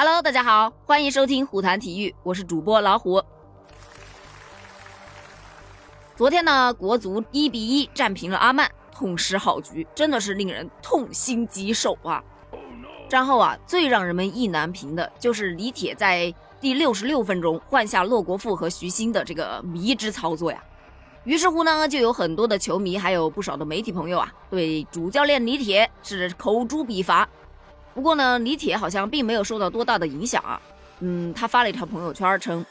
Hello，大家好，欢迎收听虎谈体育，我是主播老虎。昨天呢，国足一比一战平了阿曼，痛失好局，真的是令人痛心疾首啊！战后啊，最让人们意难平的就是李铁在第六十六分钟换下骆国富和徐新的这个迷之操作呀。于是乎呢，就有很多的球迷，还有不少的媒体朋友啊，对主教练李铁是口诛笔伐。不过呢，李铁好像并没有受到多大的影响啊。嗯，他发了一条朋友圈称，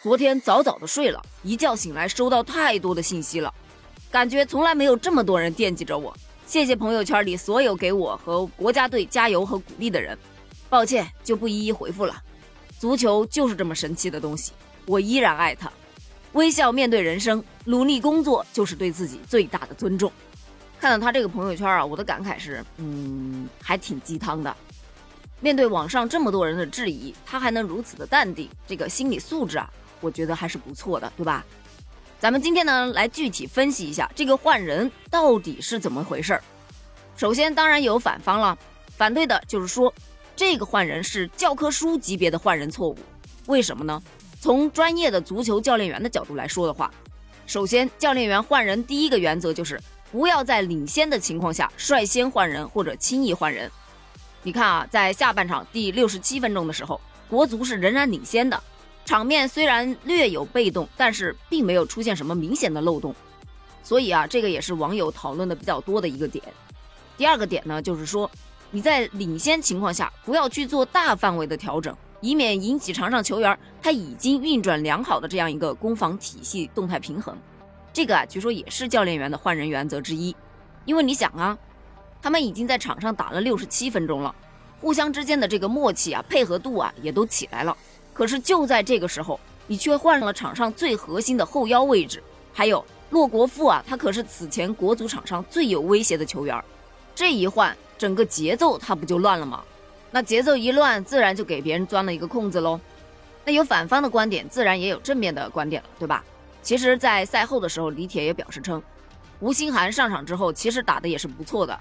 昨天早早的睡了，一觉醒来收到太多的信息了，感觉从来没有这么多人惦记着我。谢谢朋友圈里所有给我和国家队加油和鼓励的人。抱歉，就不一一回复了。足球就是这么神奇的东西，我依然爱它。微笑面对人生，努力工作就是对自己最大的尊重。看到他这个朋友圈啊，我的感慨是，嗯，还挺鸡汤的。面对网上这么多人的质疑，他还能如此的淡定，这个心理素质啊，我觉得还是不错的，对吧？咱们今天呢，来具体分析一下这个换人到底是怎么回事儿。首先，当然有反方了，反对的就是说，这个换人是教科书级别的换人错误。为什么呢？从专业的足球教练员的角度来说的话，首先，教练员换人第一个原则就是。不要在领先的情况下率先换人或者轻易换人。你看啊，在下半场第六十七分钟的时候，国足是仍然领先的，场面虽然略有被动，但是并没有出现什么明显的漏洞。所以啊，这个也是网友讨论的比较多的一个点。第二个点呢，就是说你在领先情况下不要去做大范围的调整，以免引起场上球员他已经运转良好的这样一个攻防体系动态平衡。这个啊，据说也是教练员的换人原则之一，因为你想啊，他们已经在场上打了六十七分钟了，互相之间的这个默契啊、配合度啊也都起来了。可是就在这个时候，你却换上了场上最核心的后腰位置，还有骆国富啊，他可是此前国足场上最有威胁的球员。这一换，整个节奏他不就乱了吗？那节奏一乱，自然就给别人钻了一个空子喽。那有反方的观点，自然也有正面的观点了，对吧？其实，在赛后的时候，李铁也表示称，吴兴涵上场之后，其实打的也是不错的。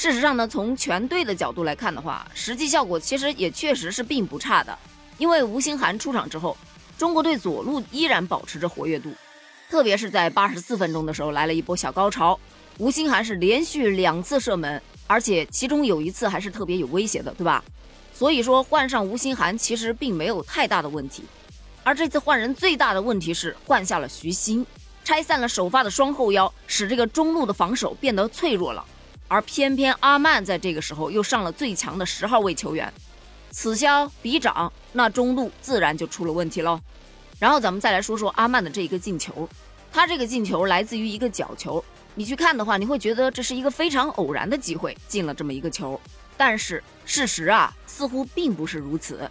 事实上呢，从全队的角度来看的话，实际效果其实也确实是并不差的。因为吴兴涵出场之后，中国队左路依然保持着活跃度，特别是在八十四分钟的时候来了一波小高潮，吴兴涵是连续两次射门，而且其中有一次还是特别有威胁的，对吧？所以说换上吴兴涵其实并没有太大的问题。而这次换人最大的问题是换下了徐新，拆散了首发的双后腰，使这个中路的防守变得脆弱了。而偏偏阿曼在这个时候又上了最强的十号位球员，此消彼长，那中路自然就出了问题喽。然后咱们再来说说阿曼的这一个进球，他这个进球来自于一个角球，你去看的话，你会觉得这是一个非常偶然的机会进了这么一个球，但是事实啊，似乎并不是如此。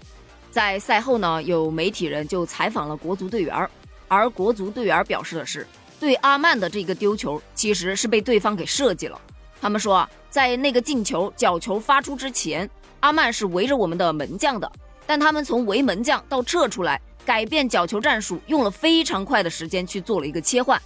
在赛后呢，有媒体人就采访了国足队员，而国足队员表示的是，对阿曼的这个丢球其实是被对方给设计了。他们说啊，在那个进球角球发出之前，阿曼是围着我们的门将的，但他们从围门将到撤出来，改变角球战术，用了非常快的时间去做了一个切换。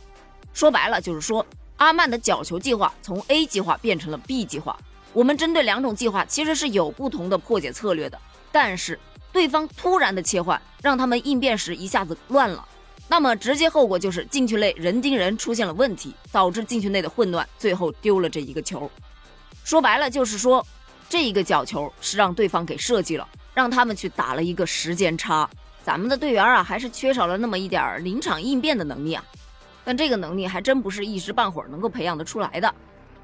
说白了就是说，阿曼的角球计划从 A 计划变成了 B 计划。我们针对两种计划其实是有不同的破解策略的，但是。对方突然的切换，让他们应变时一下子乱了，那么直接后果就是禁区内人盯人出现了问题，导致禁区内的混乱，最后丢了这一个球。说白了就是说，这一个角球是让对方给设计了，让他们去打了一个时间差。咱们的队员啊，还是缺少了那么一点临场应变的能力啊。但这个能力还真不是一时半会儿能够培养得出来的，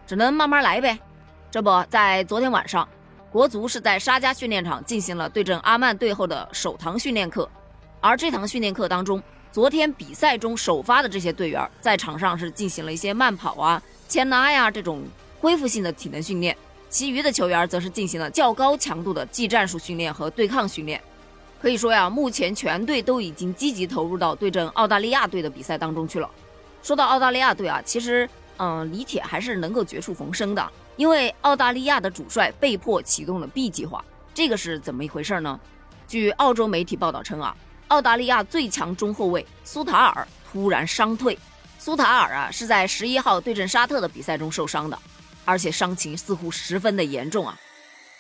只能慢慢来呗。这不在昨天晚上。国足是在沙加训练场进行了对阵阿曼队后的首堂训练课，而这堂训练课当中，昨天比赛中首发的这些队员在场上是进行了一些慢跑啊、牵拉呀这种恢复性的体能训练，其余的球员则是进行了较高强度的技战术训练和对抗训练。可以说呀，目前全队都已经积极投入到对阵澳大利亚队的比赛当中去了。说到澳大利亚队啊，其实，嗯，李铁还是能够绝处逢生的。因为澳大利亚的主帅被迫启动了 B 计划，这个是怎么一回事呢？据澳洲媒体报道称啊，澳大利亚最强中后卫苏塔尔突然伤退。苏塔尔啊是在十一号对阵沙特的比赛中受伤的，而且伤情似乎十分的严重啊。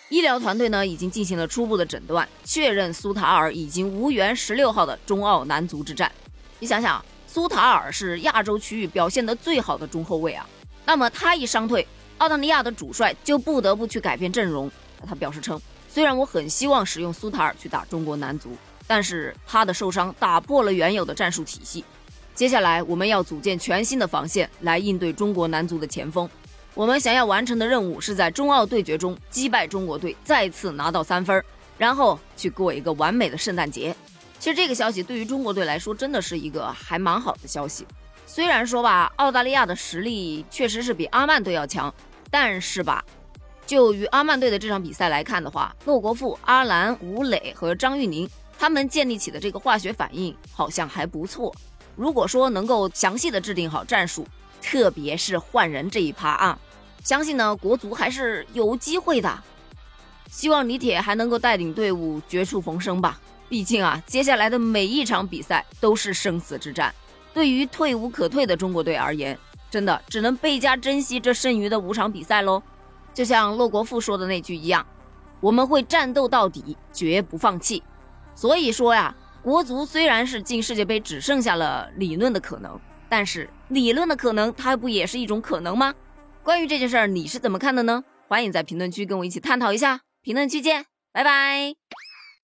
医疗团队呢已经进行了初步的诊断，确认苏塔尔已经无缘十六号的中澳男足之战。你想想，苏塔尔是亚洲区域表现得最好的中后卫啊，那么他一伤退，澳大利亚的主帅就不得不去改变阵容。他表示称，虽然我很希望使用苏塔尔去打中国男足，但是他的受伤打破了原有的战术体系。接下来我们要组建全新的防线来应对中国男足的前锋。我们想要完成的任务是在中澳对决中击败中国队，再次拿到三分，然后去过一个完美的圣诞节。其实这个消息对于中国队来说真的是一个还蛮好的消息。虽然说吧，澳大利亚的实力确实是比阿曼队要强，但是吧，就与阿曼队的这场比赛来看的话，骆国富、阿兰、吴磊和张玉宁他们建立起的这个化学反应好像还不错。如果说能够详细的制定好战术，特别是换人这一趴啊。相信呢，国足还是有机会的。希望李铁还能够带领队伍绝处逢生吧。毕竟啊，接下来的每一场比赛都是生死之战。对于退无可退的中国队而言，真的只能倍加珍惜这剩余的五场比赛喽。就像骆国富说的那句一样，我们会战斗到底，绝不放弃。所以说呀，国足虽然是进世界杯只剩下了理论的可能，但是理论的可能，它不也是一种可能吗？关于这件事儿，你是怎么看的呢？欢迎在评论区跟我一起探讨一下。评论区见，拜拜。